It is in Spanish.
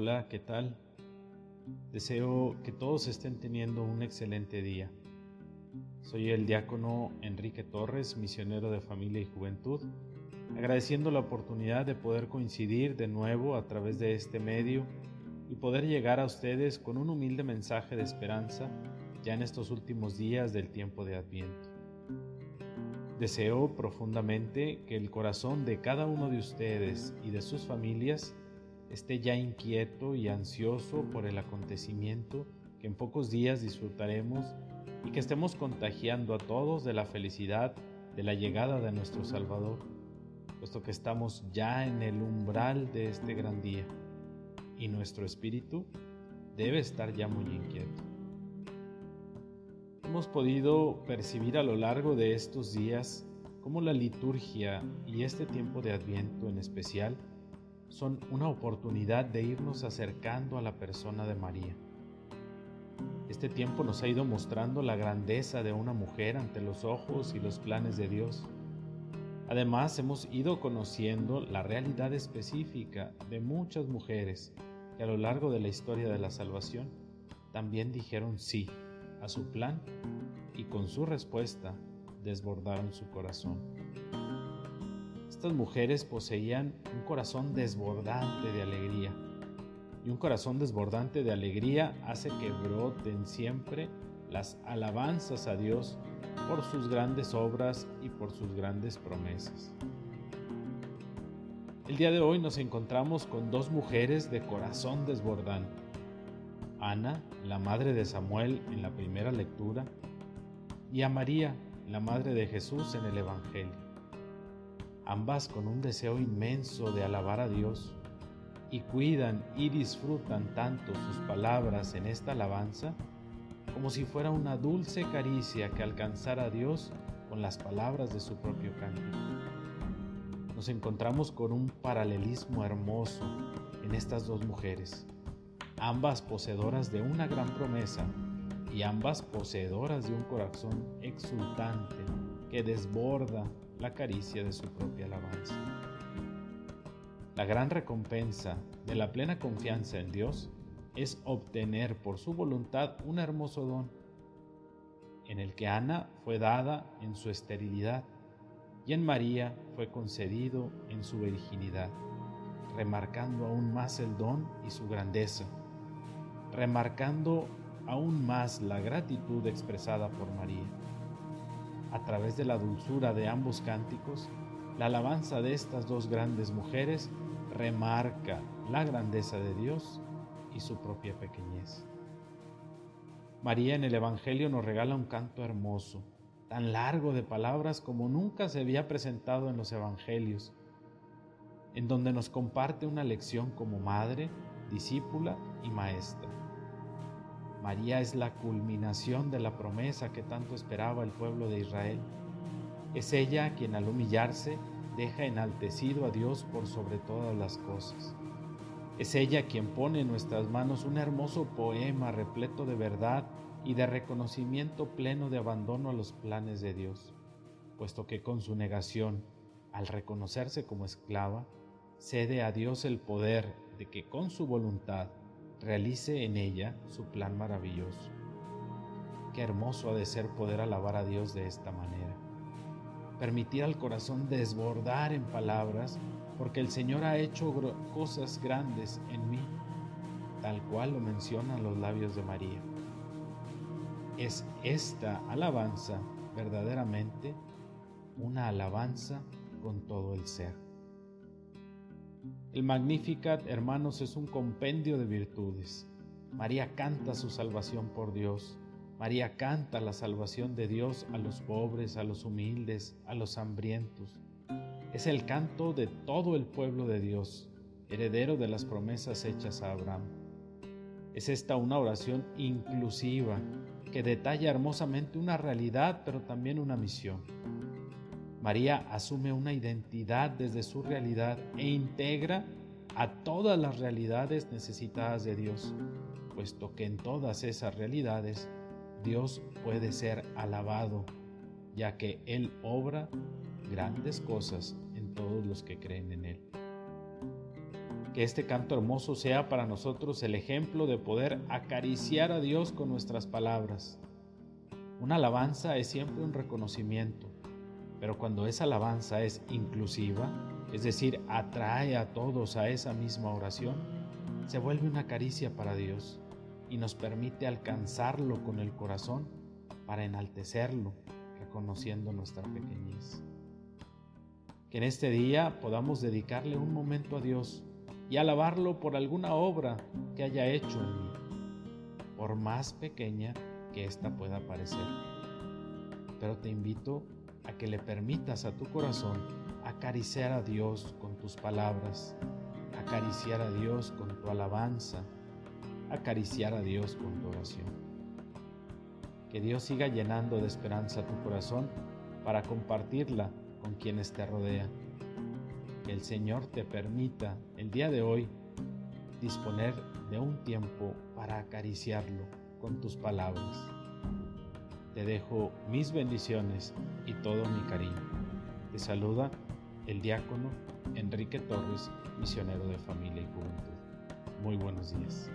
Hola, ¿qué tal? Deseo que todos estén teniendo un excelente día. Soy el diácono Enrique Torres, misionero de familia y juventud, agradeciendo la oportunidad de poder coincidir de nuevo a través de este medio y poder llegar a ustedes con un humilde mensaje de esperanza ya en estos últimos días del tiempo de Adviento. Deseo profundamente que el corazón de cada uno de ustedes y de sus familias esté ya inquieto y ansioso por el acontecimiento que en pocos días disfrutaremos y que estemos contagiando a todos de la felicidad de la llegada de nuestro Salvador, puesto que estamos ya en el umbral de este gran día y nuestro espíritu debe estar ya muy inquieto. Hemos podido percibir a lo largo de estos días cómo la liturgia y este tiempo de Adviento en especial son una oportunidad de irnos acercando a la persona de María. Este tiempo nos ha ido mostrando la grandeza de una mujer ante los ojos y los planes de Dios. Además, hemos ido conociendo la realidad específica de muchas mujeres que a lo largo de la historia de la salvación también dijeron sí a su plan y con su respuesta desbordaron su corazón. Estas mujeres poseían un corazón desbordante de alegría. Y un corazón desbordante de alegría hace que broten siempre las alabanzas a Dios por sus grandes obras y por sus grandes promesas. El día de hoy nos encontramos con dos mujeres de corazón desbordante. Ana, la madre de Samuel en la primera lectura, y a María, la madre de Jesús en el Evangelio ambas con un deseo inmenso de alabar a Dios, y cuidan y disfrutan tanto sus palabras en esta alabanza como si fuera una dulce caricia que alcanzara a Dios con las palabras de su propio canto. Nos encontramos con un paralelismo hermoso en estas dos mujeres, ambas poseedoras de una gran promesa y ambas poseedoras de un corazón exultante que desborda la caricia de su propia alabanza. La gran recompensa de la plena confianza en Dios es obtener por su voluntad un hermoso don, en el que Ana fue dada en su esterilidad y en María fue concedido en su virginidad, remarcando aún más el don y su grandeza, remarcando aún más la gratitud expresada por María. A través de la dulzura de ambos cánticos, la alabanza de estas dos grandes mujeres remarca la grandeza de Dios y su propia pequeñez. María en el Evangelio nos regala un canto hermoso, tan largo de palabras como nunca se había presentado en los Evangelios, en donde nos comparte una lección como madre, discípula y maestra. María es la culminación de la promesa que tanto esperaba el pueblo de Israel. Es ella quien al humillarse deja enaltecido a Dios por sobre todas las cosas. Es ella quien pone en nuestras manos un hermoso poema repleto de verdad y de reconocimiento pleno de abandono a los planes de Dios, puesto que con su negación, al reconocerse como esclava, cede a Dios el poder de que con su voluntad realice en ella su plan maravilloso. Qué hermoso ha de ser poder alabar a Dios de esta manera. Permitir al corazón desbordar en palabras porque el Señor ha hecho cosas grandes en mí, tal cual lo mencionan los labios de María. Es esta alabanza verdaderamente una alabanza con todo el ser. El Magnificat, hermanos, es un compendio de virtudes. María canta su salvación por Dios. María canta la salvación de Dios a los pobres, a los humildes, a los hambrientos. Es el canto de todo el pueblo de Dios, heredero de las promesas hechas a Abraham. Es esta una oración inclusiva que detalla hermosamente una realidad, pero también una misión. María asume una identidad desde su realidad e integra a todas las realidades necesitadas de Dios, puesto que en todas esas realidades Dios puede ser alabado, ya que Él obra grandes cosas en todos los que creen en Él. Que este canto hermoso sea para nosotros el ejemplo de poder acariciar a Dios con nuestras palabras. Una alabanza es siempre un reconocimiento, pero cuando esa alabanza es inclusiva, es decir, atrae a todos a esa misma oración, se vuelve una caricia para Dios y nos permite alcanzarlo con el corazón para enaltecerlo, reconociendo nuestra pequeñez. Que en este día podamos dedicarle un momento a Dios y alabarlo por alguna obra que haya hecho en mí, por más pequeña que ésta pueda parecer. Pero te invito a que le permitas a tu corazón acariciar a Dios con tus palabras, acariciar a Dios con tu alabanza, acariciar a Dios con tu oración. Que Dios siga llenando de esperanza tu corazón para compartirla con quienes te rodean. Que el Señor te permita el día de hoy disponer de un tiempo para acariciarlo con tus palabras. Te dejo mis bendiciones y todo mi cariño. Te saluda el diácono Enrique Torres, misionero de familia y juventud. Muy buenos días.